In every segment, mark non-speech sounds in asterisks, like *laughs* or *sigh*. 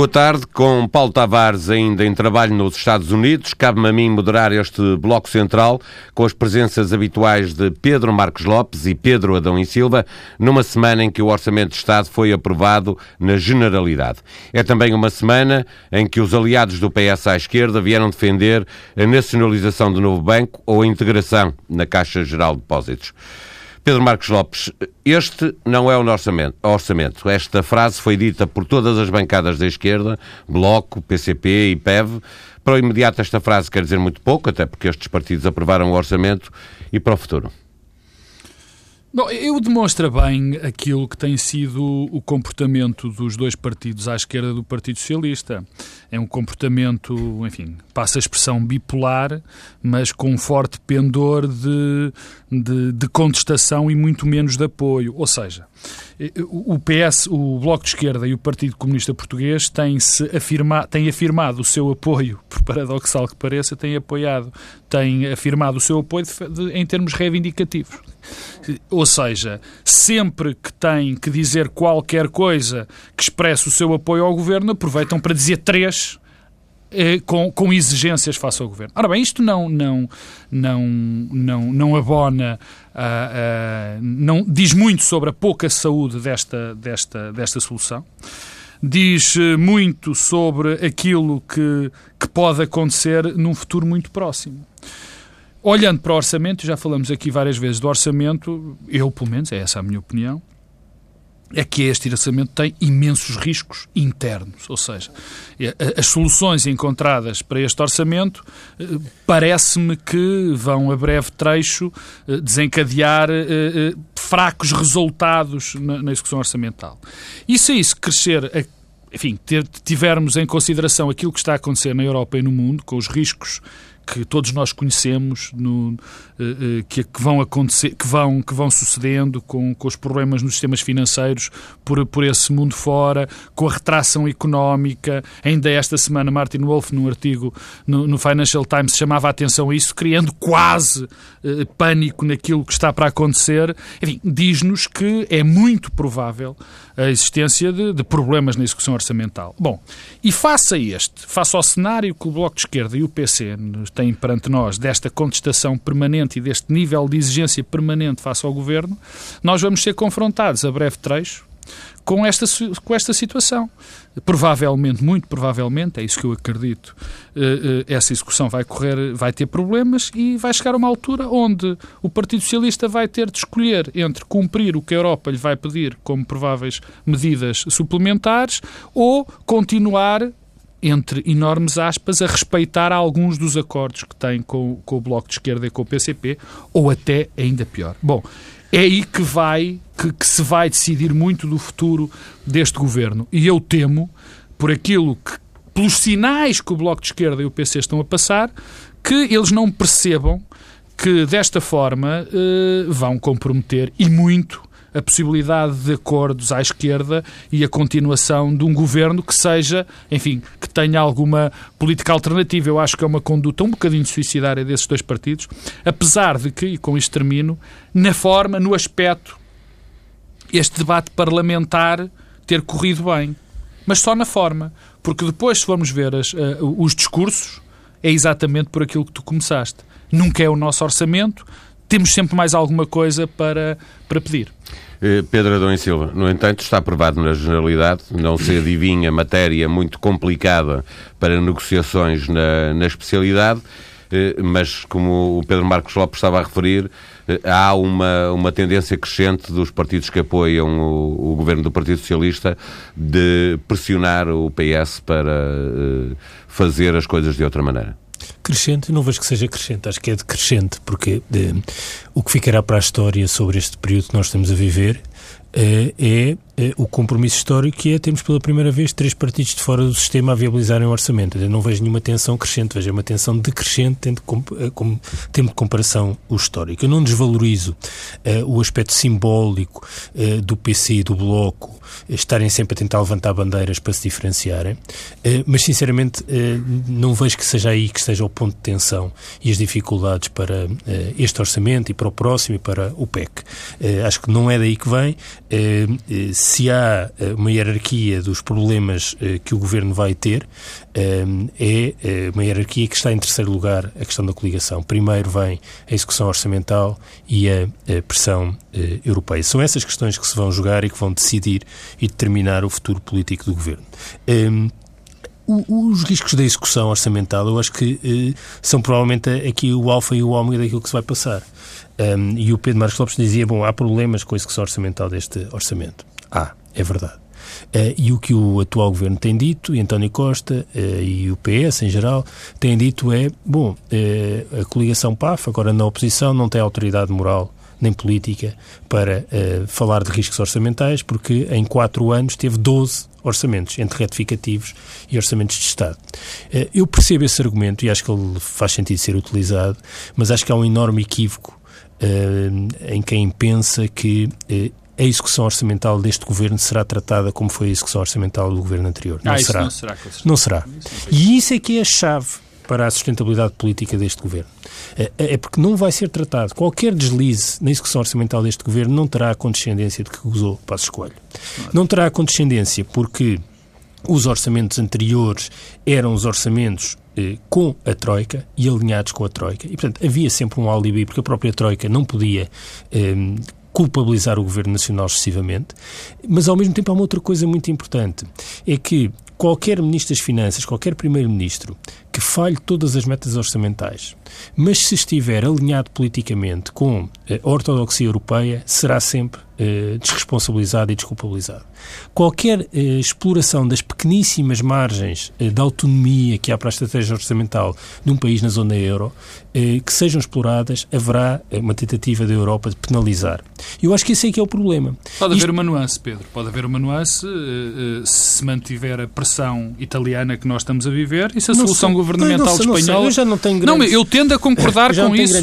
Boa tarde, com Paulo Tavares ainda em trabalho nos Estados Unidos. Cabe-me a mim moderar este bloco central com as presenças habituais de Pedro Marcos Lopes e Pedro Adão e Silva, numa semana em que o Orçamento de Estado foi aprovado na generalidade. É também uma semana em que os aliados do PS à esquerda vieram defender a nacionalização do novo banco ou a integração na Caixa Geral de Depósitos. Pedro Marcos Lopes, este não é o orçamento, orçamento. Esta frase foi dita por todas as bancadas da esquerda, Bloco, PCP e PEV. Para o imediato, esta frase quer dizer muito pouco, até porque estes partidos aprovaram o orçamento. E para o futuro? Bom, eu demonstra bem aquilo que tem sido o comportamento dos dois partidos à esquerda do Partido Socialista. É um comportamento, enfim, passa a expressão bipolar, mas com um forte pendor de, de, de contestação e muito menos de apoio. Ou seja, o PS, o Bloco de Esquerda e o Partido Comunista Português têm, -se afirma, têm afirmado o seu apoio, *laughs* por paradoxal que pareça, têm apoiado, têm afirmado o seu apoio de, de, em termos reivindicativos. Ou seja, sempre que têm que dizer qualquer coisa que expresse o seu apoio ao governo, aproveitam para dizer três com, com exigências face ao governo. Ora bem, isto não, não, não, não, não abona, uh, uh, não diz muito sobre a pouca saúde desta, desta, desta solução diz eh, muito sobre aquilo que, que pode acontecer num futuro muito próximo. Olhando para o orçamento, já falamos aqui várias vezes do orçamento, eu, pelo menos, é essa a minha opinião, é que este orçamento tem imensos riscos internos, ou seja, é, as soluções encontradas para este orçamento eh, parece-me que vão a breve trecho eh, desencadear eh, fracos resultados na execução orçamental. E se isso crescer, enfim, tivermos em consideração aquilo que está a acontecer na Europa e no mundo, com os riscos que todos nós conhecemos, no, uh, que, que, vão acontecer, que vão, que vão sucedendo com, com os problemas nos sistemas financeiros por, por esse mundo fora, com a retração económica. Ainda esta semana, Martin Wolf, num artigo no, no Financial Times, chamava a atenção a isso, criando quase uh, pânico naquilo que está para acontecer. Enfim, diz-nos que é muito provável a existência de, de, problemas na execução orçamental. Bom, e face a este, face ao cenário que o Bloco de Esquerda e o PC têm perante nós, desta contestação permanente e deste nível de exigência permanente face ao Governo, nós vamos ser confrontados a breve trecho com esta, com esta situação. Provavelmente, muito provavelmente, é isso que eu acredito, eh, eh, essa execução vai correr, vai ter problemas e vai chegar a uma altura onde o Partido Socialista vai ter de escolher entre cumprir o que a Europa lhe vai pedir como prováveis medidas suplementares ou continuar entre enormes aspas, a respeitar alguns dos acordos que tem com, com o Bloco de Esquerda e com o PCP, ou até ainda pior. Bom, é aí que vai, que, que se vai decidir muito do futuro deste governo. E eu temo, por aquilo que, pelos sinais que o Bloco de Esquerda e o PC estão a passar, que eles não percebam que desta forma eh, vão comprometer e muito a possibilidade de acordos à esquerda e a continuação de um governo que seja, enfim, que tenha alguma política alternativa. Eu acho que é uma conduta um bocadinho suicidária desses dois partidos, apesar de que, e com isto termino, na forma, no aspecto, este debate parlamentar ter corrido bem. Mas só na forma. Porque depois, se formos ver as, uh, os discursos, é exatamente por aquilo que tu começaste. Nunca é o nosso orçamento, temos sempre mais alguma coisa para, para pedir. Eh, Pedro Adão e Silva, no entanto, está aprovado na generalidade, não se adivinha matéria muito complicada para negociações na, na especialidade, eh, mas como o Pedro Marcos Lopes estava a referir, eh, há uma, uma tendência crescente dos partidos que apoiam o, o governo do Partido Socialista de pressionar o PS para fazer as coisas de outra maneira. Crescente, não vejo que seja crescente, acho que é decrescente, porque de, o que ficará para a história sobre este período que nós estamos a viver é, é, é, o compromisso histórico que é termos pela primeira vez três partidos de fora do sistema a viabilizarem o orçamento. Eu não vejo nenhuma tensão crescente, vejo uma tensão decrescente tendo como, eh, termo de comparação o histórico. Eu não desvalorizo uh, o aspecto simbólico do PC e do Bloco estarem sempre a tentar levantar bandeiras para se diferenciarem, uh, mas sinceramente não vejo que seja aí que esteja o ponto de tensão e as dificuldades para este orçamento e para o próximo e para o PEC. acho que não é daí que vem se há uma hierarquia dos problemas que o Governo vai ter, é uma hierarquia que está em terceiro lugar a questão da coligação. Primeiro vem a execução orçamental e a pressão europeia. São essas questões que se vão jogar e que vão decidir e determinar o futuro político do Governo os riscos da execução orçamental, eu acho que eh, são provavelmente aqui o alfa e o ômega daquilo que se vai passar. Um, e o Pedro Marcos Lopes dizia, bom, há problemas com a execução orçamental deste orçamento. Ah, é verdade. Uh, e o que o atual governo tem dito, e António Costa uh, e o PS em geral, têm dito é: bom, uh, a coligação PAF, agora na oposição, não tem autoridade moral nem política para falar de riscos orçamentais, porque em quatro anos teve 12 orçamentos, entre retificativos e orçamentos de Estado. Eu percebo esse argumento e acho que ele faz sentido ser utilizado, mas acho que há um enorme equívoco em quem pensa que a execução orçamental deste governo será tratada como foi a execução orçamental do governo anterior. Não ah, será. Não será, não será. E isso é que é a chave para a sustentabilidade política deste governo. É, é porque não vai ser tratado. Qualquer deslize na execução orçamental deste governo não terá a condescendência de que usou Passo Escolho. Não terá a condescendência porque os orçamentos anteriores eram os orçamentos eh, com a Troika e alinhados com a Troika. E, portanto, havia sempre um alibi, porque a própria Troika não podia eh, culpabilizar o Governo Nacional excessivamente, mas ao mesmo tempo há uma outra coisa muito importante, é que qualquer Ministro das Finanças, qualquer Primeiro-Ministro que falhe todas as metas orçamentais, mas se estiver alinhado politicamente com a ortodoxia europeia, será sempre eh, desresponsabilizado e desculpabilizado. Qualquer eh, exploração das pequeníssimas margens eh, de autonomia que há para a estratégia orçamental de um país na zona euro, eh, que sejam exploradas, haverá eh, uma tentativa da Europa de penalizar. Eu acho que esse é que é o problema. Pode Isto... haver uma nuance, Pedro. Pode haver uma nuance eh, se mantiver a pressão italiana que nós estamos a viver e se a não solução. Governamental não, não, espanhola... eu já não tenho grandes... Não, eu tendo a concordar *laughs* com isso.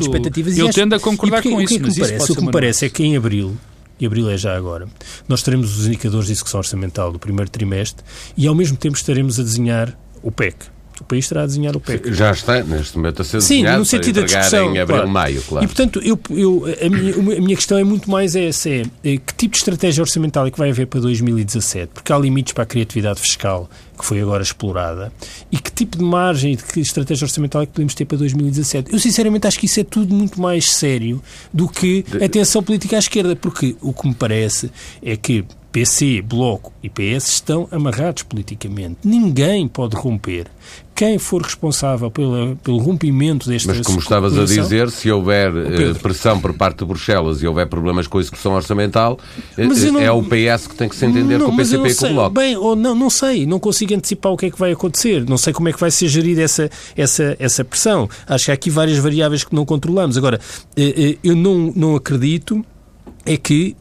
Eu tendo a concordar com isso. O que, é que me parece? O que me parece é que em abril e abril é já agora, nós teremos os indicadores de execução orçamental do primeiro trimestre e, ao mesmo tempo, estaremos a desenhar o PEC. O país estará a desenhar o PEC. Já está, neste momento, a ser Sim, desenhado no sentido da discussão, em abril, claro. maio, claro. E, portanto, eu, eu, a, minha, a minha questão é muito mais essa, é, é que tipo de estratégia orçamental é que vai haver para 2017? Porque há limites para a criatividade fiscal que foi agora explorada, e que tipo de margem e de que estratégia orçamental é que podemos ter para 2017. Eu, sinceramente, acho que isso é tudo muito mais sério do que a tensão política à esquerda, porque o que me parece é que PC, Bloco e PS estão amarrados politicamente. Ninguém pode romper. Quem for responsável pela, pelo rompimento desta Mas como estavas a dizer, se houver eh, pressão por parte de Bruxelas e houver problemas com a execução orçamental, eh, não, é o PS que tem que se entender não, com o PCP e com o Bloco. Bem, ou não, não sei, não consigo antecipar o que é que vai acontecer, não sei como é que vai ser gerida essa, essa, essa pressão. Acho que há aqui várias variáveis que não controlamos. Agora, eh, eu não, não acredito é que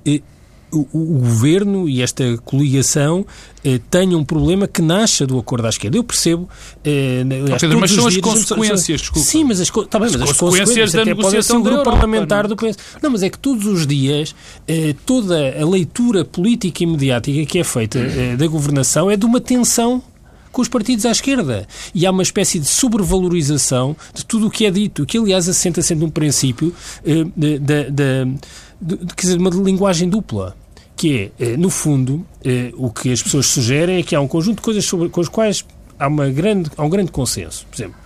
o, o, governo e esta coligação eh, tenham um problema que nasça do acordo à esquerda. Eu percebo. Eh, oh, Pedro, mas são as consequências, desculpa. Sim, mas as, tá bem, mas as, as consequências, da até podem ser o grupo Europa, parlamentar não? do PS. Não, mas é que todos os dias eh, toda a leitura política e mediática que é feita eh, da governação é de uma tensão com os partidos à esquerda. E há uma espécie de sobrevalorização de tudo o que é dito, que aliás assenta sendo um princípio eh, da de, de, quer dizer, uma linguagem dupla que é, eh, no fundo, eh, o que as pessoas sugerem é que há um conjunto de coisas sobre, com as quais há, uma grande, há um grande consenso. Por exemplo,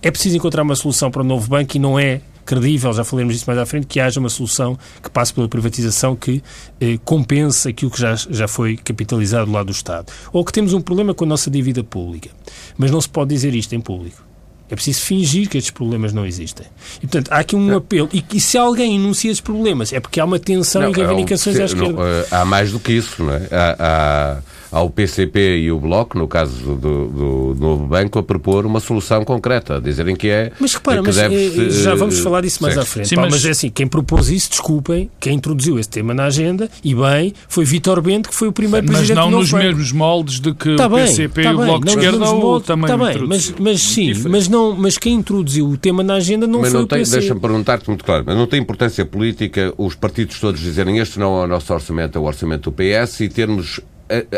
é preciso encontrar uma solução para o novo banco e não é credível, já falaremos disso mais à frente, que haja uma solução que passe pela privatização que eh, compense aquilo que já, já foi capitalizado do lado do Estado. Ou que temos um problema com a nossa dívida pública. Mas não se pode dizer isto em público. É preciso fingir que estes problemas não existem. E, portanto, há aqui um apelo. E, e se alguém enuncia esses problemas, é porque há uma tensão não, e reivindicações à esquerda. Não, eh, há mais do que isso, não é? Há, há ao PCP e o Bloco, no caso do, do, novo banco, a propor uma solução concreta, a dizerem que é. Mas repara, mas deve, já vamos falar disso mais sim. à frente. Sim, mas... mas é assim, quem propôs isso, desculpem, quem introduziu esse tema na agenda, e bem, foi Vítor Bento, que foi o primeiro mas presidente Mas não nos banco. mesmos moldes de que tá o PCP tá e o Bloco de Esquerda ou também tá bem, mas, mas sim, mas, não, mas quem introduziu o tema na agenda não mas foi não o PC. Deixa-me perguntar-te muito claro, mas não tem importância política os partidos todos dizerem este não é o nosso orçamento, é o orçamento do PS e termos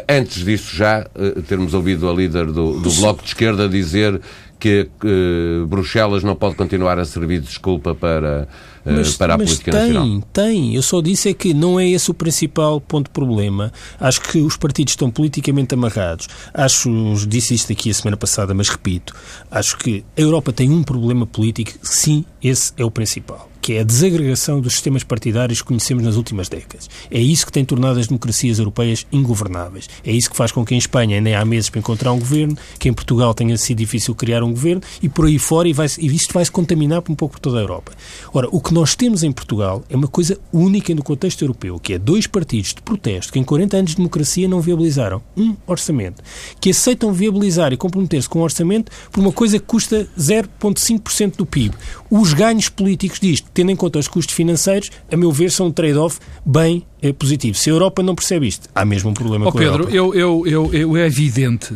antes disso já termos ouvido a líder do, do Bloco de Esquerda dizer que, que Bruxelas não pode continuar a servir de desculpa para, eh, mas, para a mas política tem, nacional? Tem, Eu só disse é que não é esse o principal ponto de problema. Acho que os partidos estão politicamente amarrados. Acho, disse isto aqui a semana passada, mas repito, acho que a Europa tem um problema político, sim, esse é o principal que é a desagregação dos sistemas partidários que conhecemos nas últimas décadas. É isso que tem tornado as democracias europeias ingovernáveis. É isso que faz com que em Espanha nem há meses para encontrar um governo, que em Portugal tenha sido difícil criar um governo e por aí fora, e, vai, e isto vai se contaminar um pouco por toda a Europa. Ora, o que nós temos em Portugal é uma coisa única no contexto europeu, que é dois partidos de protesto que em 40 anos de democracia não viabilizaram um orçamento, que aceitam viabilizar e comprometer-se com um orçamento por uma coisa que custa 0,5% do PIB. Os ganhos políticos disto tendo em conta os custos financeiros, a meu ver, são um trade-off bem é positivo. Se a Europa não percebe isto, há mesmo um problema oh, com Pedro, a Europa. Eu, eu, eu, eu, é evidente,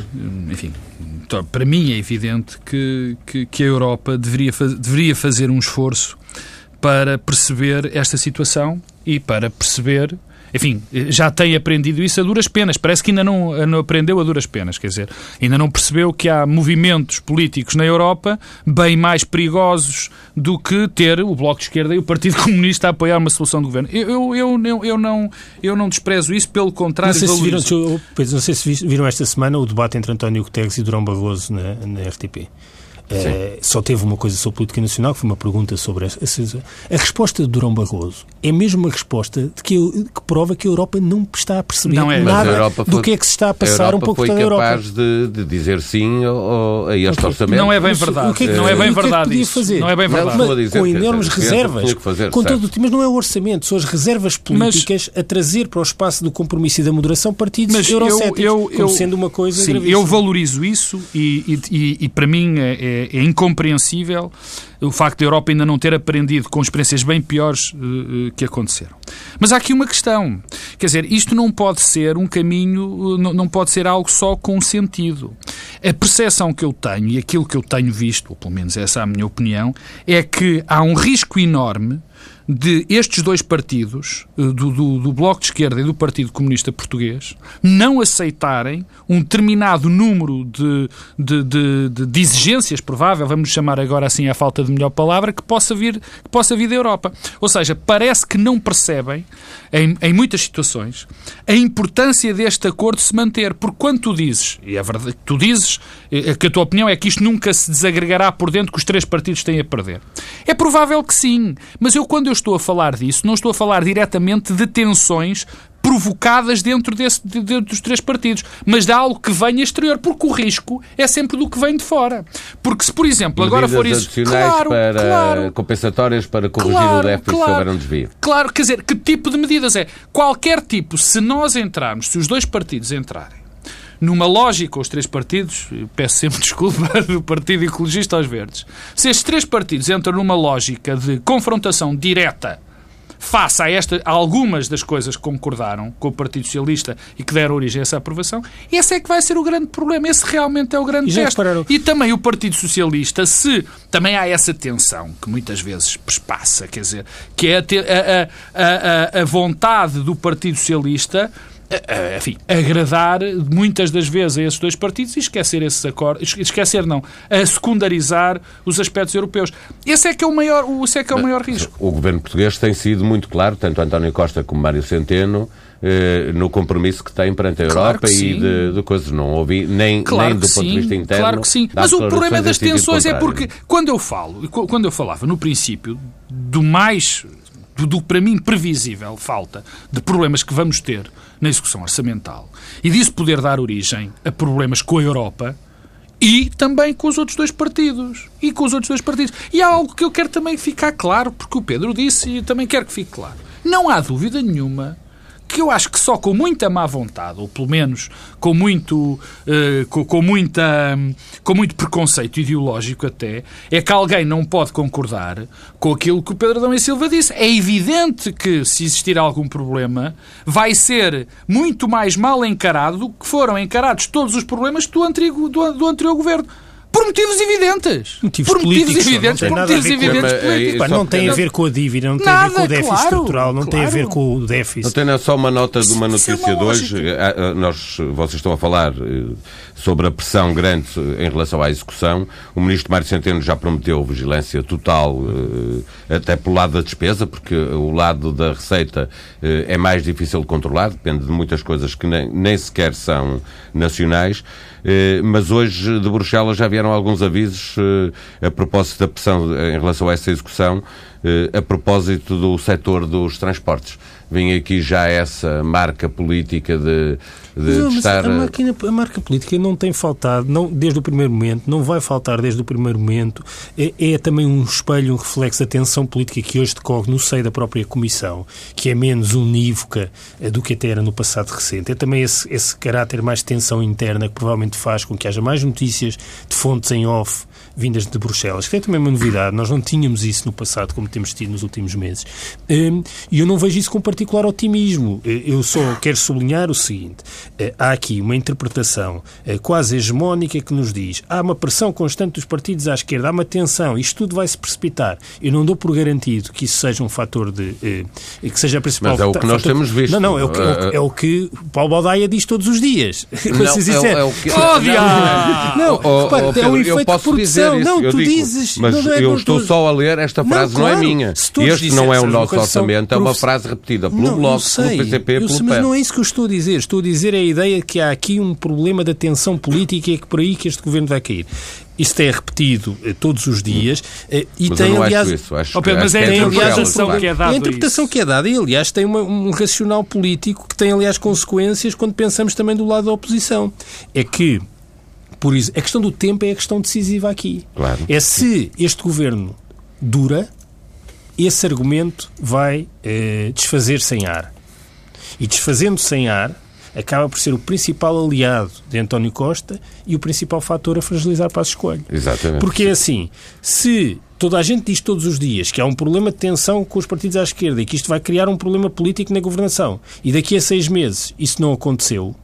enfim, para mim é evidente que, que, que a Europa deveria, deveria fazer um esforço para perceber esta situação e para perceber enfim, já tem aprendido isso a duras penas. Parece que ainda não, não aprendeu a duras penas, quer dizer, ainda não percebeu que há movimentos políticos na Europa bem mais perigosos do que ter o Bloco de Esquerda e o Partido *laughs* Comunista a apoiar uma solução de governo. Eu, eu, eu, eu, não, eu não desprezo isso, pelo contrário. Não sei, se viram, não sei se viram esta semana o debate entre António Guterres e Durão Barroso na, na RTP. Uh, só teve uma coisa sobre política nacional, que foi uma pergunta sobre a, a, a resposta de Durão Barroso. É mesmo uma resposta de que, que, prova que a Europa não está a perceber é. nada foi, do que é que se está a passar a um pouco foi da Europa. capaz de, de, dizer sim ao, a este okay. orçamento. Não é bem verdade. O que é que, não é bem verdade que é que fazer? Não é bem verdade. Mas, dizer, com enormes reservas. Fazer, com todo, mas não é o orçamento, são as reservas políticas mas, a trazer para o espaço do compromisso e da moderação partidos mas eurocéticos, eu, eu, como sendo uma coisa sim, gravíssima. Eu valorizo isso e, e, e, e para mim é, é, é incompreensível compreensível o facto da Europa ainda não ter aprendido com experiências bem piores uh, que aconteceram. Mas há aqui uma questão. Quer dizer, isto não pode ser um caminho, não pode ser algo só com sentido. A percepção que eu tenho e aquilo que eu tenho visto, ou pelo menos essa é a minha opinião, é que há um risco enorme de estes dois partidos, eh, do, do, do, Bloco de Esquerda e do Partido Comunista Português, não aceitarem um determinado número de, de, de, de, exigências, provável, vamos chamar agora assim a falta de melhor palavra, que possa vir, que possa vir da Europa. Ou seja, parece que não percebem, em, em muitas situações, a importância deste acordo se manter. Porque quando tu dizes, e é verdade, tu dizes eh, que a tua opinião é que isto nunca se desagregará por dentro que os três partidos têm a perder. É provável que sim, mas eu quando eu estou a falar disso, não estou a falar diretamente de tensões provocadas dentro, desse, dentro dos três partidos, mas de algo que vem exterior, porque o risco é sempre do que vem de fora. Porque se, por exemplo, Medidas agora for isso... Claro, para claro, compensatórias para corrigir claro, o déficit claro, se houver um desvio. Claro, quer dizer, que tipo de medidas é? Qualquer tipo, se nós entrarmos, se os dois partidos entrarem numa lógica, os três partidos, peço sempre *laughs* desculpa, do Partido Ecologista aos Verdes, se estes três partidos entram numa lógica de confrontação direta face a, esta, a algumas das coisas que concordaram com o Partido Socialista e que deram origem a essa aprovação, esse é que vai ser o grande problema. Esse realmente é o grande e teste. E também o Partido Socialista, se também há essa tensão que muitas vezes passa, quer dizer, que é a, a, a, a vontade do Partido Socialista enfim, agradar muitas das vezes a esses dois partidos e esquecer esses acordos, esquecer não, a secundarizar os aspectos europeus. Esse é que é o maior, esse é que é o maior risco. O governo português tem sido muito claro, tanto António Costa como Mário Centeno, eh, no compromisso que tem perante a Europa claro e de, de, coisas. Não ouvi nem, claro nem do ponto sim, de vista interno. Claro que sim. Mas o problema das tensões é porque quando eu falo, quando eu falava no princípio do mais do para mim previsível falta de problemas que vamos ter na execução orçamental e disso poder dar origem a problemas com a Europa e também com os outros dois partidos. E com os outros dois partidos. E há algo que eu quero também ficar claro, porque o Pedro disse e também quero que fique claro. Não há dúvida nenhuma que eu acho que só com muita má vontade, ou pelo menos com muito, uh, com, com, muita, com muito preconceito ideológico até, é que alguém não pode concordar com aquilo que o Pedro Adão e Silva disse. É evidente que, se existir algum problema, vai ser muito mais mal encarado do que foram encarados todos os problemas do antigo, do, do anterior governo. Por motivos evidentes. Motivos por políticos, motivos evidentes. não tem Por nada a motivos ver com- evidentes é, políticos. Pá, não tem a ver com a dívida, não tem a Nada, ver com o déficit claro, estrutural, não tem a ver claro. com o déficit. Não tem só uma nota de uma é notícia uma de hoje. Ah, ah, Nós, vocês estão a falar eh, sobre a pressão grande eh, em relação à execução. O ministro Mário Centeno já prometeu vigilância total, eh, até pelo lado da despesa, porque o lado da receita eh, é mais difícil de controlar, depende de muitas coisas que nem, nem sequer são nacionais. Eh, Mas hoje de Bruxelas já vieram alguns avisos eh, a propósito da pressão em relação a essa execução, eh, a propósito do setor dos transportes. Vem aqui já essa marca política de, de Não, mas estar. a, máquina- a marca política não tem faltado, não, desde o primeiro momento, não vai faltar desde o primeiro momento. É, é também um espelho, um reflexo da tensão política que hoje decorre no seio da própria Comissão, que é menos unívoca eh, do que até era no passado recente. É também esse, esse caráter mais de tensão interna que provavelmente faz com que haja mais notícias de fontes em off vindas de Bruxelas, que é também uma novidade. Nós não tínhamos isso no passado, como temos tido nos últimos meses. Hum, E eu não vejo isso com particular otimismo. Eh, Eu só quero sublinhar o seguinte: eh, há aqui uma interpretação eh, quase hegemónica que nos diz há uma pressão constante dos partidos à esquerda, há uma tensão, isto tudo vai se precipitar. Eu não dou por garantido que isso seja um fator de. que seja a principal Mas é o que nós temos visto. Não, não, é o que, é o que- é o que Paulo Baldaia diz todos os dias. *laughs* Não, é o- é o que- Oh, diabo! Não, Oh, repare, oh, é Pedro, um eu efeito de posso produção. Dizer isso, não, eu tu digo, dizes. Mas não, não é eu não, estou tu- só a ler, esta Não, frase não, claro, é minha. Este não é o nosso são orçamento, é uma frase repetida pelo Não, Bloco, sei. pelo PCP Eu pelo sei, mas não é isso que eu estou a dizer. Estou a dizer a ideia de que há aqui um problema da tensão política e é que por aí que este governo vai cair. Isto é repetido eh, todos os dias eh, e Mas tem, eu não aliás, acho isso. Acho, Oh, Pedro, mas que é tem, a aliás, claro. que é dada é a a interpretação isso. que é dada e, aliás, tem uma- um racional político que tem, aliás, consequências quando pensamos também do lado da oposição. É que, por isso, a questão do tempo é a questão decisiva aqui. Claro. É se este governo dura, esse argumento vai eh, desfazer-se em ar. E desfazendo-se em ar, acaba por ser o principal aliado de António Costa e o principal fator a fragilizar Passos Coelho. Exatamente. Porque é assim, se toda a gente diz todos os dias que há um problema de tensão com os partidos à esquerda e que isto vai criar um problema político na governação e daqui a seis meses isso não aconteceu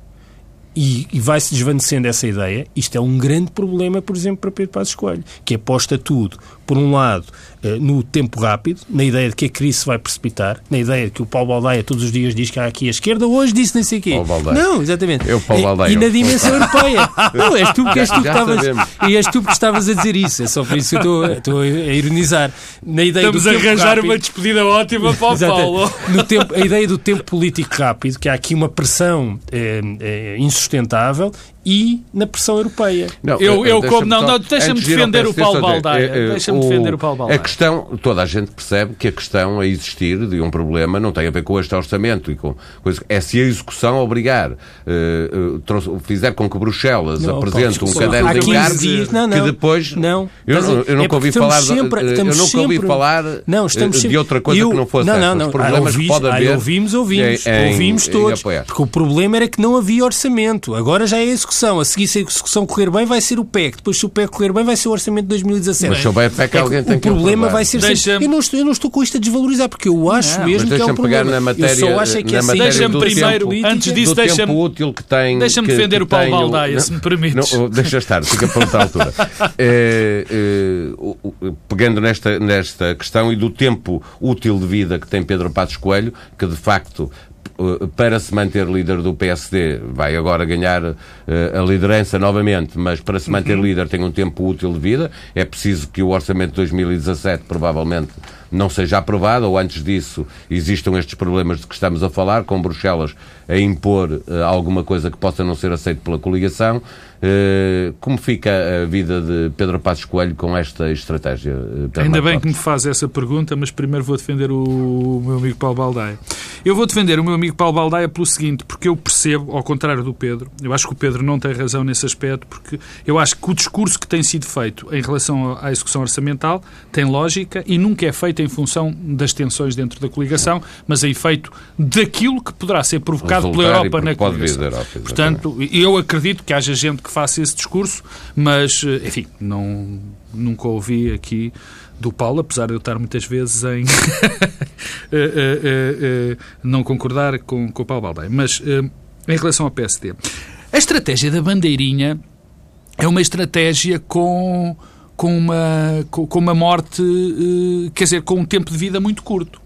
e, e vai-se desvanecendo essa ideia, isto é um grande problema, por exemplo, para Pedro Passos Coelho, que aposta tudo, por um lado, eh, no tempo rápido, na ideia de que a crise se vai precipitar, na ideia de que o Paulo Baldaia todos os dias diz que há aqui a esquerda, hoje disse nem sei o quê. Paulo Baldaia. Não, exatamente. Eu, Paulo E- Baldaia, E na eu- dimensão europeia. *laughs* Não, és tu, que és tu que estavas, e és tu que estavas a dizer isso. É só por isso que eu estou, estou a ironizar. Na ideia Estamos do a tempo arranjar rápido, uma despedida ótima para o Exatamente. Paulo. No tempo, a ideia do tempo político rápido, que há aqui uma pressão eh, eh, insustentável e na pressão europeia. Não, Eu- eh, eu como- não, não, deixa-me de defender o Paulo Baldaia. eh, eh, Deixa-me defender o Paulo Baldaia. A questão, toda a gente percebe que a questão a existir de um problema não tem a ver com este orçamento e com coisa, é se a execução obrigar, eh, trouxe- fizer com que Bruxelas Não, apresente Paulo, um caderno de 15 encargos que depois Não. eu, não- eu é nunca porque ouvi falar de- sempre- eh, eu nunca ouvi sempre- falar Não, estamos eh, sempre- de outra coisa Eu- que não fosse não, não, não. Os problemas Ah, que ouvis- pode haver ouvimos, ouvimos, ouvimos todos. Porque o problema era que não havia orçamento. Agora já é a execução. A seguir, se a execução correr bem, vai ser o PEC. Depois, se o PEC correr bem, vai ser o orçamento de 2017. Mas se houver PEC, É que alguém tem o que o problema vai ser sempre... eu, não estou, eu não estou com isto a desvalorizar, porque eu acho Não, mesmo que é um deixa-me pegar problema. na matéria, eu só acho é que essa matéria Deixa-me do primeiro, tempo, antes disso, deixa-me- útil que tem. Deixa-me que- defender que o Paulo Baldaia, se me permites. Não, deixa estar, fica para outra altura. É, é, pegando nesta, nesta questão e do tempo útil de vida que tem Pedro Passos Coelho, que de facto para se manter líder do PSD, vai agora ganhar eh, a liderança novamente, mas para se manter líder tem um tempo útil de vida. É preciso que o orçamento de 2017 provavelmente não seja aprovado, ou antes disso existam estes problemas de que estamos a falar, com Bruxelas a impor eh, alguma coisa que possa não ser aceito pela coligação. Eh, como fica a vida de Pedro Passos Coelho com esta estratégia? eh, Ainda bem que me faz essa pergunta, mas primeiro vou defender o meu amigo Paulo Baldaia. Eu vou defender o meu amigo Paulo Baldaia pelo seguinte, porque eu percebo, ao contrário do Pedro, eu acho que o Pedro não tem razão nesse aspecto, porque eu acho que o discurso que tem sido feito em relação à execução orçamental tem lógica e nunca é feito em função das tensões dentro da coligação, mas é feito daquilo que poderá ser provocado pela Resultar e Europa na coligação. Europa. Portanto, eu acredito que haja gente que faça esse discurso, mas, eh, enfim, não, nunca ouvi aqui do Paulo, apesar de eu estar muitas vezes em *laughs* eh, eh, não concordar com, com o Paulo Baldaia. Mas, em relação ao PSD, a estratégia da bandeirinha é uma estratégia com, com, uma, com, uma morte, quer dizer, com um tempo de vida muito curto.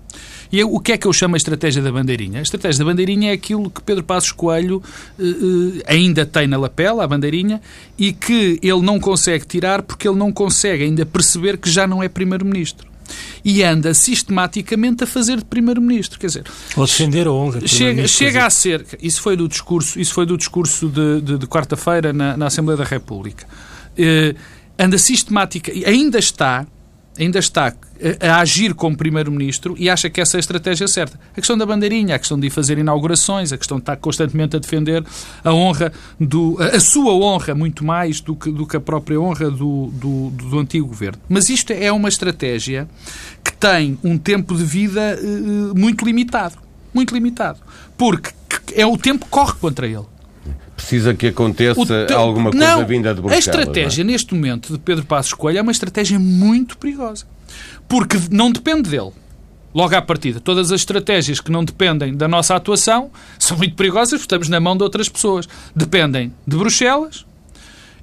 E o que é que eu chamo a estratégia da bandeirinha? A estratégia da bandeirinha é aquilo que Pedro Passos Coelho uh, uh, ainda tem na lapela, a bandeirinha, e que ele não consegue tirar porque ele não consegue ainda perceber que já não é primeiro-ministro e anda sistematicamente a fazer de primeiro-ministro, quer dizer, ou defender a honra. Chega, chega a ser, isso foi do discurso, isso foi do discurso de, de, de quarta-feira na, na, Assembleia da República. Uh, anda sistemática, ainda está ainda está a agir como Primeiro-Ministro e acha que essa é a estratégia certa. A questão da bandeirinha, a questão de ir fazer inaugurações, a questão de estar constantemente a defender a honra, do, a sua honra, muito mais do que, do que a própria honra do, do, do antigo governo. Mas isto é uma estratégia que tem um tempo de vida uh, muito limitado. Muito limitado. Porque é o tempo que corre contra ele precisa que aconteça te... alguma coisa não, vinda de Bruxelas. A estratégia, é? neste momento, de Pedro Passos Coelho é uma estratégia muito perigosa. Porque não depende dele. Logo à partida, todas as estratégias que não dependem da nossa atuação são muito perigosas porque estamos na mão de outras pessoas. Dependem de Bruxelas,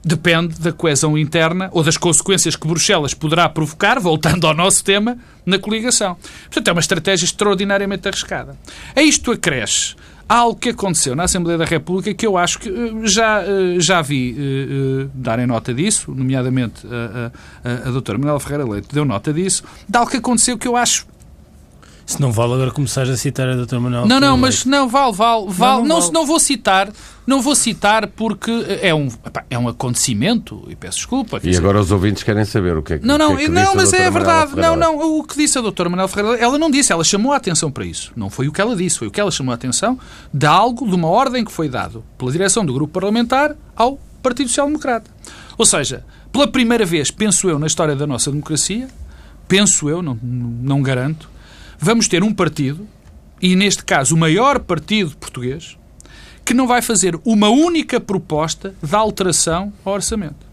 depende da coesão interna ou das consequências que Bruxelas poderá provocar, voltando ao nosso tema, na coligação. Portanto, é uma estratégia extraordinariamente arriscada. A isto acresce algo que aconteceu na Assembleia da República que eu acho que eh, já, eh, já vi uh, darem nota disso, nomeadamente a, a, a doutora Manuela Ferreira Leite deu nota disso, de algo que aconteceu que eu acho se não vale agora começar a citar a doutora Manuel. Não, não, mas não, vale, vale, vale. Não, não, não, não, vou citar, não vou citar porque é um, é um acontecimento, e peço desculpa. E agora os ouvintes querem saber o que é que Não, não, que é que não mas é verdade. Não, não, o que disse a doutora Manuel Ferreira, ela não disse, ela chamou a atenção para isso. Não foi o que ela disse, foi o que ela chamou a atenção de algo, de uma ordem que foi dado pela direção do grupo parlamentar ao Partido Social Democrata. Ou seja, pela primeira vez, penso eu, na história da nossa democracia, penso eu, não, não garanto, vamos ter um partido, e neste caso o maior partido português, que não vai fazer uma única proposta de alteração ao orçamento.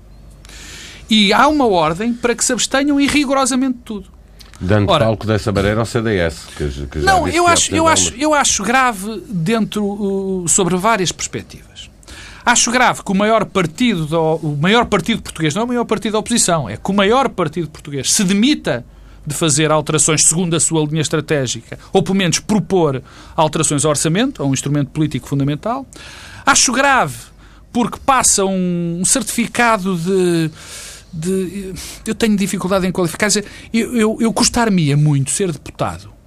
E há uma ordem para que se abstenham em rigorosamente tudo. Dando Ora, palco dessa maneira ao CDS. Que, que não, eu acho, eu, acho, eu acho grave dentro, uh, sobre várias perspectivas. Acho grave que o maior partido, do, o maior partido português, não é o maior partido da oposição, é que o maior partido português se demita de fazer alterações segundo a sua linha estratégica, ou pelo menos propor alterações ao orçamento, a um instrumento político fundamental. Acho grave porque passa um certificado de. de eu tenho dificuldade em qualificar. Eu, eu, eu custar-me-ia muito ser deputado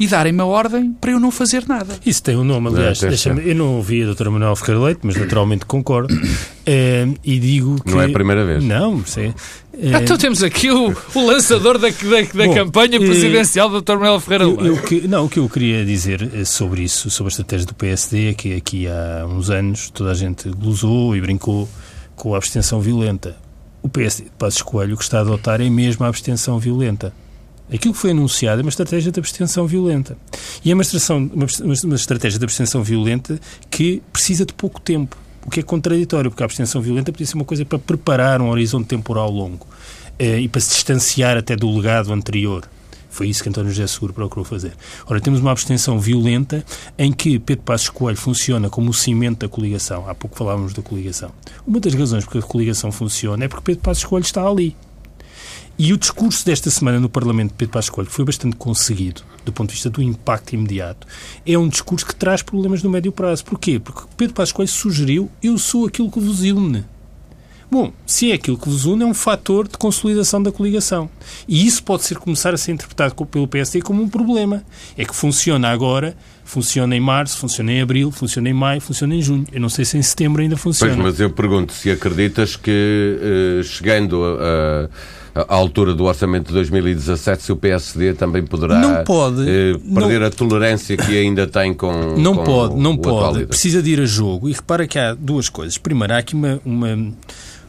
e darem-me a ordem para eu não fazer nada. Isso tem um nome, aliás. eu não ouvi a doutora Manuel Ferreira Leite, mas naturalmente concordo. É, *coughs* e digo que... Não é a primeira vez. Não, sei. É... Então temos aqui o, o lançador da, da, da Bom, campanha eh, presidencial do Dr. Manuel Ferreira Leite. Eu, eu que, não, o que eu queria dizer eh, sobre isso, sobre a estratégia do PSD, é que aqui há uns anos toda a gente glosou e brincou com a abstenção violenta. O PSD de Passos Coelho o que está a adotar é mesmo a abstenção violenta. Aquilo que foi anunciado é uma estratégia de abstenção violenta. E é uma, uma, uma estratégia de abstenção violenta que precisa de pouco tempo. O que é contraditório, porque a abstenção violenta podia ser uma coisa para preparar um horizonte temporal longo eh, e para se distanciar até do legado anterior. Foi isso que António José Seguro procurou fazer. Ora, temos uma abstenção violenta em que Pedro Passos Coelho funciona como o cimento da coligação. Há pouco falávamos da coligação. Uma das razões porque a coligação funciona é porque Pedro Passos Coelho está ali. E o discurso desta semana no Parlamento de Pedro Passos Coelho foi bastante conseguido, do ponto de vista do impacto imediato. É um discurso que traz problemas no médio prazo. Porquê? Porque Pedro Passos Coelho sugeriu eu sou aquilo que vos une. Bom, se é aquilo que vos une, é um fator de consolidação da coligação. E isso pode ser começar a ser interpretado pelo PSD como um problema. É que funciona agora, funciona em março, funciona em abril, funciona em maio, funciona em junho. Eu não sei se em setembro ainda funciona. Pois, mas eu pergunto se acreditas que, uh, chegando a. À altura do orçamento de 2017, se o PSD também poderá não pode, eh, perder não, a tolerância que ainda tem com Não com pode, não pode. Precisa de ir a jogo. E repara que há duas coisas. Primeiro, há aqui uma, uma,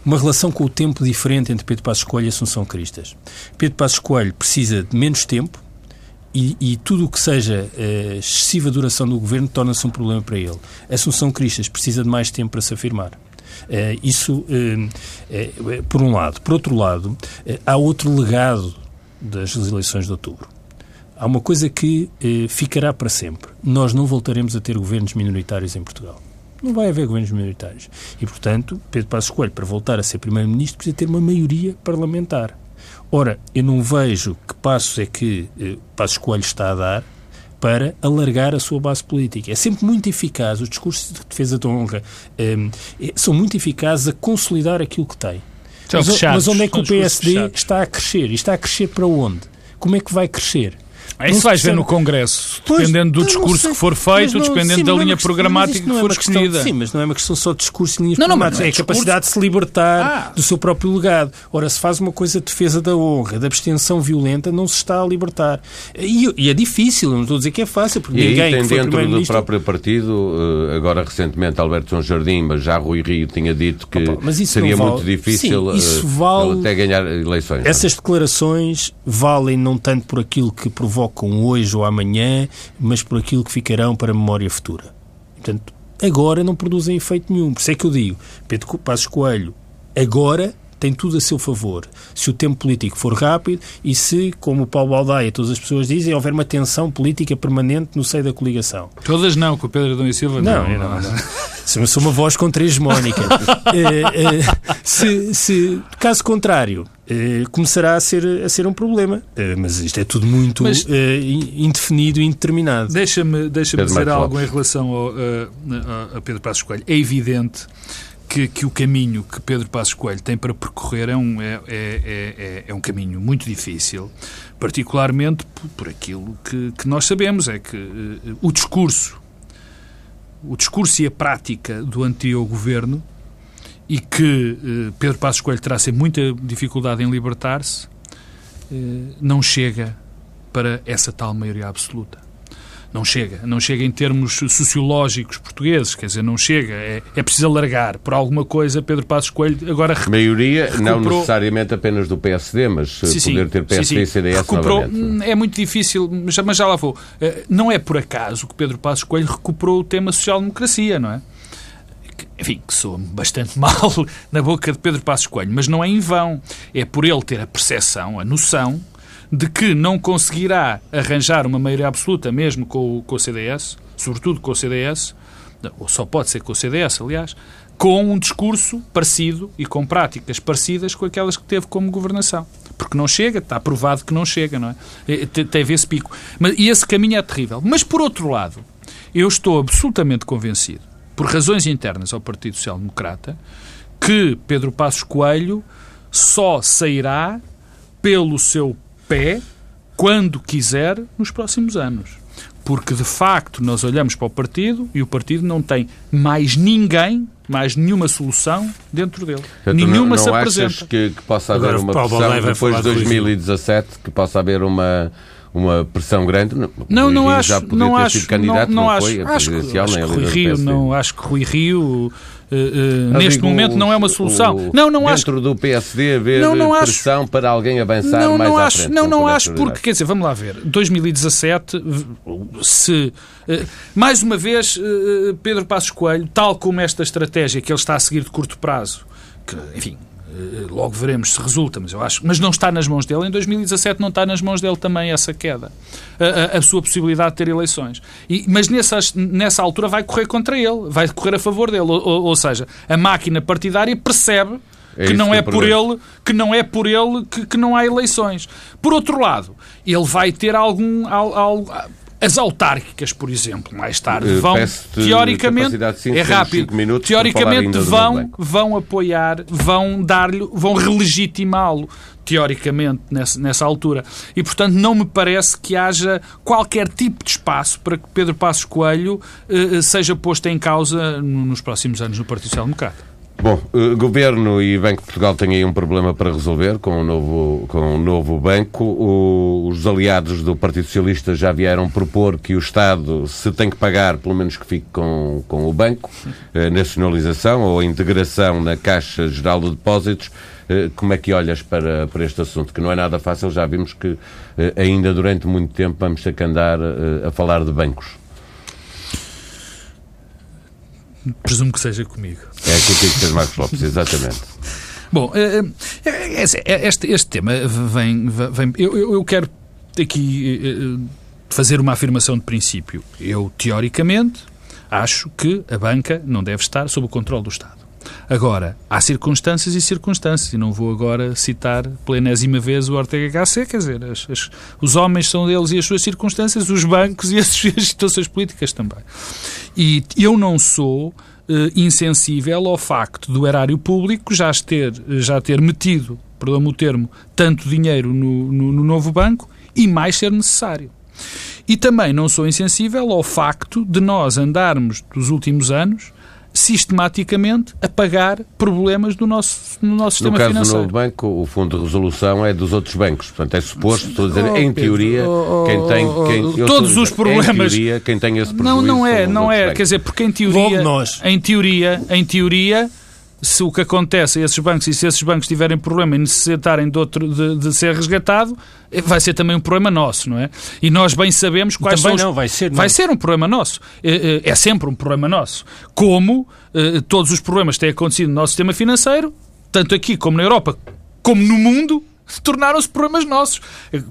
uma relação com o tempo diferente entre Pedro Passos Coelho e Assunção Cristas. Pedro Passos Coelho precisa de menos tempo e, e, tudo o que seja uh, excessiva duração do governo torna-se um problema para ele. Assunção Cristas precisa de mais tempo para se afirmar. Uh, isso, uh, por um lado. Por outro lado, há outro legado das eleições de outubro. Há uma coisa que ficará para sempre. Nós não voltaremos a ter governos minoritários em Portugal. Não vai haver governos minoritários. E, portanto, Pedro Passos Coelho, para voltar a ser Primeiro-Ministro, precisa ter uma maioria parlamentar. Ora, eu não vejo que passos é que eh, Passos Coelho está a dar para alargar a sua base política. É sempre muito eficaz, os discursos de defesa da honra eh, são muito eficazes a consolidar aquilo que tem. Mas, mas, onde é que o PSD está a crescer? E está a crescer para onde? Como é que vai crescer? Isso vais ver no Congresso, dependendo do discurso que for feito, não, dependendo sim, da linha programática que é for escolhida. Sim, mas não é uma questão só de discurso e linhas não, programáticas, não, é, é a capacidade de se libertar ah. do seu próprio legado. Ora, se faz uma coisa de defesa da honra, da abstenção violenta, não se está a libertar. E, e é difícil, não estou a dizer que é fácil, porque e ninguém tem dentro do próprio partido, eh, agora recentemente Alberto João Jardim, mas já Rui Rio tinha dito que Opa, seria vale. muito difícil sim, eh, vale... até ganhar eleições. Essas declarações valem não tanto por aquilo que provocam hoje ou amanhã, mas por aquilo que ficarão para a memória futura. Portanto, agora não produzem efeito nenhum. Por isso é que eu digo, Pedro Passos Coelho, agora tem tudo a seu favor. Se o tempo político for rápido e se, como o Paulo Baldaia todas as pessoas dizem, houver uma tensão política permanente no seio da coligação. Todas não, com o Pedro Adão e Silva não. Não, não, não. Sou uma voz contra hegemónica. é, *laughs* é, se, se, caso contrário, é, começará a ser, a ser um problema. Mas isto é tudo muito mas, é, indefinido e indeterminado. Deixa-me deixa dizer algo em relação ao, a Pedro Passos Coelho. É evidente que, que, o caminho que Pedro Passos Coelho tem para percorrer é um, é, é, é, é um caminho muito difícil, particularmente por, por aquilo que, que, nós sabemos, é que uh, o discurso, o discurso e a prática do anterior governo, e que uh, Pedro Passos Coelho terá sempre muita dificuldade em libertar-se, uh, não chega para essa tal maioria absoluta não chega. Não chega em termos sociológicos portugueses, quer dizer, não chega. É, é preciso alargar por alguma coisa. Pedro Passos Coelho agora. Maioria, recuperou... não necessariamente apenas do PSD, mas sim, sim, poder ter PSD sim, sim. e CDS recuperou... novamente. É muito difícil, mas já, mas já lá vou. Eh, não é por acaso que Pedro Passos Coelho recuperou o tema social-democracia, não é? enfim, que soa bastante *laughs* mal na boca de Pedro Passos Coelho, mas não é em vão. É por ele ter a percepção, a noção de que não conseguirá arranjar uma maioria absoluta, mesmo com o, com o CDS, sobretudo com o CDS, ou só pode ser com o CDS, aliás, com um discurso parecido e com práticas parecidas com aquelas que teve como governação. Porque não chega, está provado que não chega, não é? Teve esse pico. Mas, e esse caminho é terrível. Mas, por outro lado, eu estou absolutamente convencido, por razões internas ao Partido Social Democrata, que Pedro Passos Coelho só sairá pelo seu pé quando quiser nos próximos anos. Porque, de facto, nós olhamos para o partido e o partido não tem mais ninguém, mais nenhuma solução dentro dele. Portanto, nenhuma não, não se apresenta. achas que, que possa haver Agora, uma pressão depois de 2017, que possa haver uma uma pressão grande. Não, não acho, já podia não ter acho, sido candidato, não, não, não acho, foi acho, nem a Rui Rio, não Acho que Rui Rio Uh, neste momento não é uma solução. O, não, não dentro acho. do PSD haver não, não pressão acho, para alguém avançar não, mais não à acho, frente. Não, não acho, porque, quer dizer, vamos lá ver. 2017, se. Uh, mais uma vez, uh, Pedro Passos Coelho, tal como esta estratégia que ele está a seguir de curto prazo, que, enfim, logo veremos se resulta, mas eu acho. Mas não está nas mãos dele. Em 2017 não está nas mãos dele também essa queda. A, a, a sua possibilidade de ter eleições. E, mas nessa, nessa altura vai correr contra ele, vai correr a favor dele. Ou, ou, ou seja, a máquina partidária percebe é que, não é por ele, que não é por ele que, que não há eleições. Por outro lado, ele vai ter algum, algum as autárquicas, por exemplo, mais tarde eh, vão, teoricamente, é rápido, teoricamente vão, vão apoiar, vão dar-lhe, vão relegitimá-lo, teoricamente, nessa, nessa altura. E, portanto, não me parece que haja qualquer tipo de espaço para que Pedro Passos Coelho eh, eh seja posto em causa nos próximos anos no Partido Social Democrata. Bom, o Governo e Banco de Portugal têm aí um problema para resolver com o novo, com o novo banco. O, os aliados do Partido Socialista já vieram propor que o Estado, se tem que pagar, pelo menos que fique com, com o banco, a nacionalização ou integração na Caixa Geral de Depósitos. Eh, como é que olhas para, para este assunto? Que não é nada fácil, já vimos que ainda durante muito tempo vamos ter que andar a falar de bancos. Presumo que seja comigo. É contigo, Sr. Marcos Lopes, exatamente. *laughs* Bom, eh, eh, é, este, este tema vem. vem eu, eu quero aqui eh, fazer uma afirmação de princípio. Eu, teoricamente, Acho que a banca não deve estar sob o controle do Estado. Agora, há circunstâncias e circunstâncias, e não vou agora citar pela enésima vez o Ortega HC, quer dizer, as, as, os homens são deles e as suas circunstâncias, os bancos e as *laughs* suas situações políticas também. E eu não sou eh, insensível ao facto do erário público já ter, já ter metido, perdão-me o termo, tanto dinheiro no, no, no novo banco e mais ser necessário. E também não sou insensível ao facto de nós andarmos, dos últimos anos, sistematicamente a pagar problemas do nosso, no nosso sistema financeiro. No caso financeiro. do novo banco, o fundo de resolução é dos outros bancos. Portanto, é suposto, estou a dizer, oh, em teoria, oh, quem tem... Quem, todos os problemas... Em teoria, quem tem esse prejuízo Não, não é, não é. Bancos. Quer dizer, porque em teoria... nós. Em teoria, em teoria se o que acontece a esses bancos e se esses bancos tiverem problema e necessitarem de, outro, de, de, ser resgatado, vai ser também um problema nosso, não é? E nós bem sabemos quais também são os... não, vai ser. Não. Vai ser um problema nosso. É, é sempre um problema nosso. Como eh, todos os problemas que têm acontecido no nosso sistema financeiro, tanto aqui como na Europa, como no mundo, tornaram-se problemas nossos.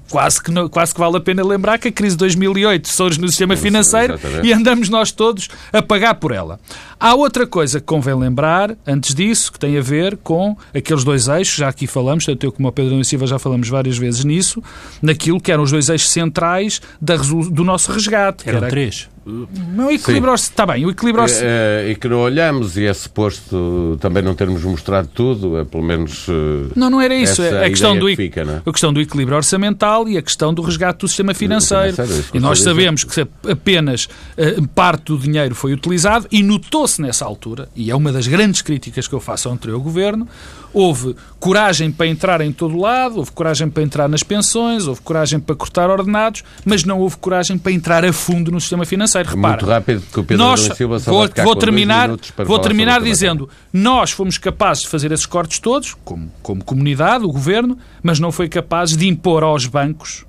Quase que, quase que vale a pena lembrar que a crise de 2008 surge no sistema financeiro Exatamente. e andamos nós todos a pagar por ela. Há outra coisa que convém lembrar, antes disso, que tem a ver com aqueles dois eixos, já aqui falamos, tanto eu como o Pedro da Silva já falamos várias vezes nisso, naquilo que eram os dois eixos centrais da, do nosso resgate. Eram era, três. Não, equilíbrio está bem, o equilíbrio é, é, E que não olhamos e é suposto também não termos mostrado tudo, é pelo menos. Eh, não, não era isso. É a questão, do, que fica, é? a questão do equilíbrio orçamental e a questão do resgate do sistema financeiro. financeiro e nós sabemos que apenas uh, parte do dinheiro foi utilizado e notou-se nessa altura, e é uma das grandes críticas que eu faço ao anterior governo, houve coragem para entrar em todo lado, houve coragem para entrar nas pensões, houve coragem para cortar ordenados, mas não houve coragem para entrar a fundo no sistema financeiro. Repara, Muito rápido, que o Pedro nós, Silva só vou, vou terminar, vou terminar dizendo, nós fomos capazes de fazer esses cortes todos, como, como comunidade, o governo, mas não foi capaz de impor aos bancos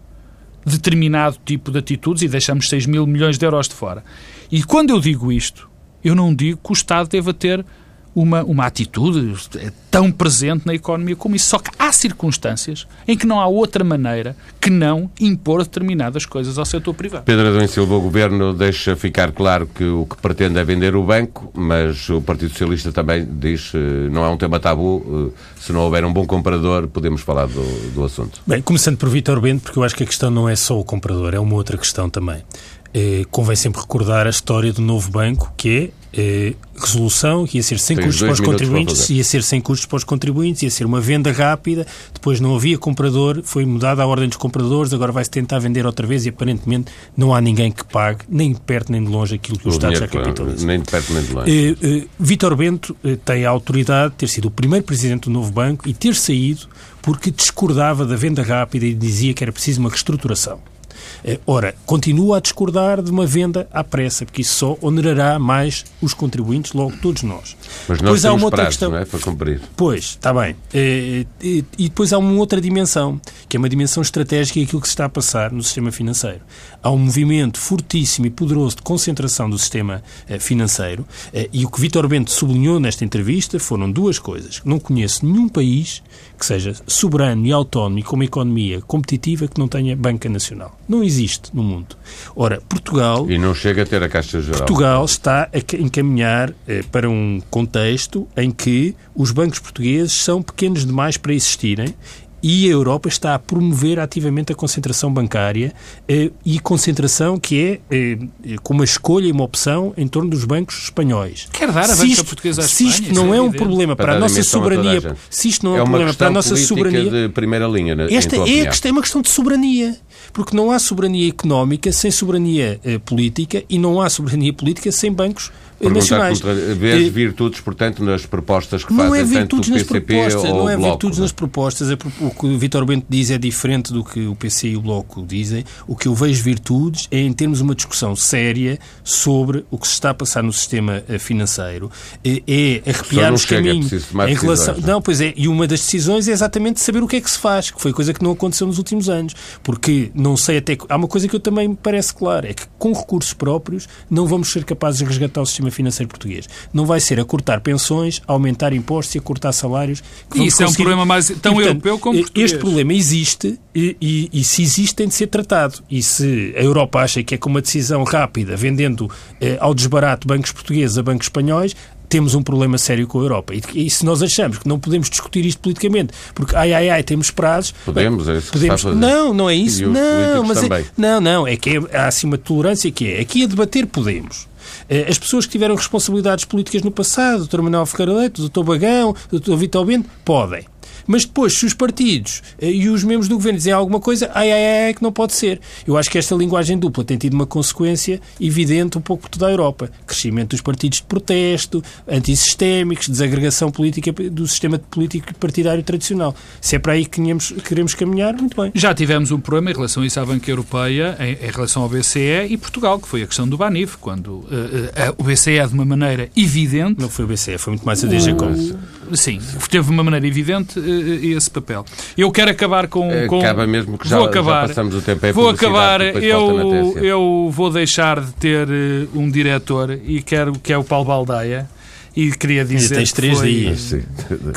determinado tipo de atitudes e deixamos 6 mil milhões de euros de fora. E quando eu digo isto, eu não digo que o Estado deva ter uma, uma atitude tão presente na economia como isso. Só que há circunstâncias em que não há outra maneira que não impor determinadas coisas ao setor privado. Pedro Adão Silva, o Governo deixa ficar claro que o que pretende é vender o banco, mas o Partido Socialista também diz eh, não é um tema tabu, eh, se não houver um bom comprador podemos falar do, do assunto. Bem, começando por Vitor Bento, porque eu acho que a questão não é só o comprador, é uma outra questão também. Eh, convém sempre recordar a história do novo banco, que é eh, resolução, que ia ser sem Tem custos para os contribuintes, ia ser sem custos para os contribuintes, ia ser uma venda rápida, depois não havia comprador, foi mudada a ordem dos compradores, agora vai-se tentar vender outra vez e aparentemente não há ninguém que pague, nem de perto nem de longe, aquilo que o, o Estado já capitaliza. Nem de perto nem de longe. Eh, eh, Vítor Bento tem a autoridade de ter sido o primeiro presidente do novo banco e ter saído porque discordava da venda rápida e dizia que era preciso uma reestruturação. Eh, ora, continua a discordar de uma venda à pressa, porque isso só onerará mais os contribuintes, logo todos nós. Mas nós depois há uma outra questão. Não é, para cumprir. Pois, está bem. Eh, e depois há uma outra dimensão, que é uma dimensão estratégica e aquilo que se está a passar no sistema financeiro. Há um movimento fortíssimo e poderoso de concentração do sistema eh, financeiro e o que Vítor Bento sublinhou nesta entrevista foram duas coisas. Não conheço nenhum país que seja soberano e autónomo e com uma economia competitiva que não tenha banca nacional. Não existe no mundo. Ora, Portugal... E não chega a ter a Caixa Geral. Portugal está a encaminhar eh, para um contexto em que os bancos portugueses são pequenos demais para existirem e a Europa está a promover ativamente a concentração bancária eh, e concentração que é eh, com uma escolha e uma opção em torno dos bancos espanhóis. Quer dar a banca portuguesa à Se isto não é, é um problema para, para a nossa soberania, se isto não é, é um problema para a nossa soberania, de primeira linha. Esta é, questão, é uma questão de soberania, porque não há soberania económica sem soberania eh, política e não há soberania política sem bancos nacionais. Vês virtudes, portanto, nas propostas que não fazem é virtudes tanto PCP nas propostas, ou Não é Bloco, virtudes não? nas propostas. É o que o Vítor Bento diz é diferente do que o PC e o Bloco dizem. O que eu vejo virtudes é em termos uma discussão séria sobre o que se está a passar no sistema eh, financeiro. É, é arrepiar os caminhos em relação... Decisões, não, pois é. E uma das decisões é exatamente saber o que é que se faz, que foi coisa que não aconteceu nos últimos anos. Porque não sei até... Há uma coisa que eu também me parece clara, é que com recursos próprios não vamos ser capazes de resgatar o sistema financeiro português. Não vai ser a cortar pensões, a aumentar impostos e a cortar salários. Que isso conseguir... é um problema mais tão e, portanto, europeu como português. Este problema existe e, e, e, se existe tem de ser tratado. E se a Europa acha que é com uma decisão rápida, vendendo eh, ao desbarato bancos portugueses a bancos espanhóis, temos um problema sério com a Europa. E, e, se nós achamos que não podemos discutir isto politicamente, porque ai, ai, ai, temos prazos. Podemos, é isso podemos, Não, não é isso. não, mas é, não, não, é que é, há assim uma tolerância que é. Aqui a debater podemos. Eh, as pessoas que tiveram responsabilidades políticas no passado, o Dr. Manuel Ferreira Leite, o Dr. Bagão, o Dr. Vitor Bento, podem. Mas depois, se os partidos eh, e os membros do governo dizem alguma coisa, ai, ai, ai, que não pode ser. Eu acho que esta linguagem dupla tem tido uma consequência evidente um pouco por toda a Europa. Crescimento dos partidos de protesto, antissistémicos, desagregação política do sistema político partidário tradicional. Se é para aí que queremos caminhar, muito bem. Já tivemos um problema em relação a isso à Banca Europeia, em, em relação ao BCE e Portugal, que foi a questão do Banif, quando uh, uh, o BCE, de uma maneira evidente... Não foi o BCE, foi muito mais a DG Sim, teve de uma maneira evidente esse papel. Eu quero acabar com. com... Acaba mesmo que já, vou acabar, já passamos o tempo em Vou acabar. Eu, eu vou deixar de ter eh, um diretor e quero que é o Paulo Baldaia. E queria dizer. E tens três foi, dias.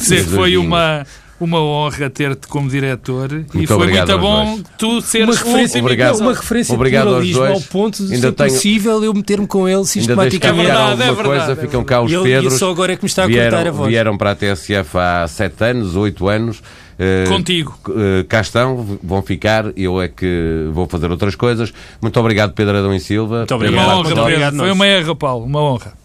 Que foi uma uma honra ter-te como diretor muito e foi muito bom tu seres uma referência, obrigado, uma referência obrigado aos dois. ao ponto de ainda ser tenho... possível eu meter-me com ele sistematicamente. Ainda é verdade, é verdade, coisa, ficam cá os Pedros. E só agora é que me está a vieram, cortar a voz. Vieram para a TSF há sete anos, oito anos. Uh, Contigo. Uh, cá estão, vão ficar, eu é que vou fazer outras coisas. Muito obrigado, Pedro Adão e Silva. Muito obrigado. Uma honra, Pedro. Foi uma honra, Paulo, uma honra.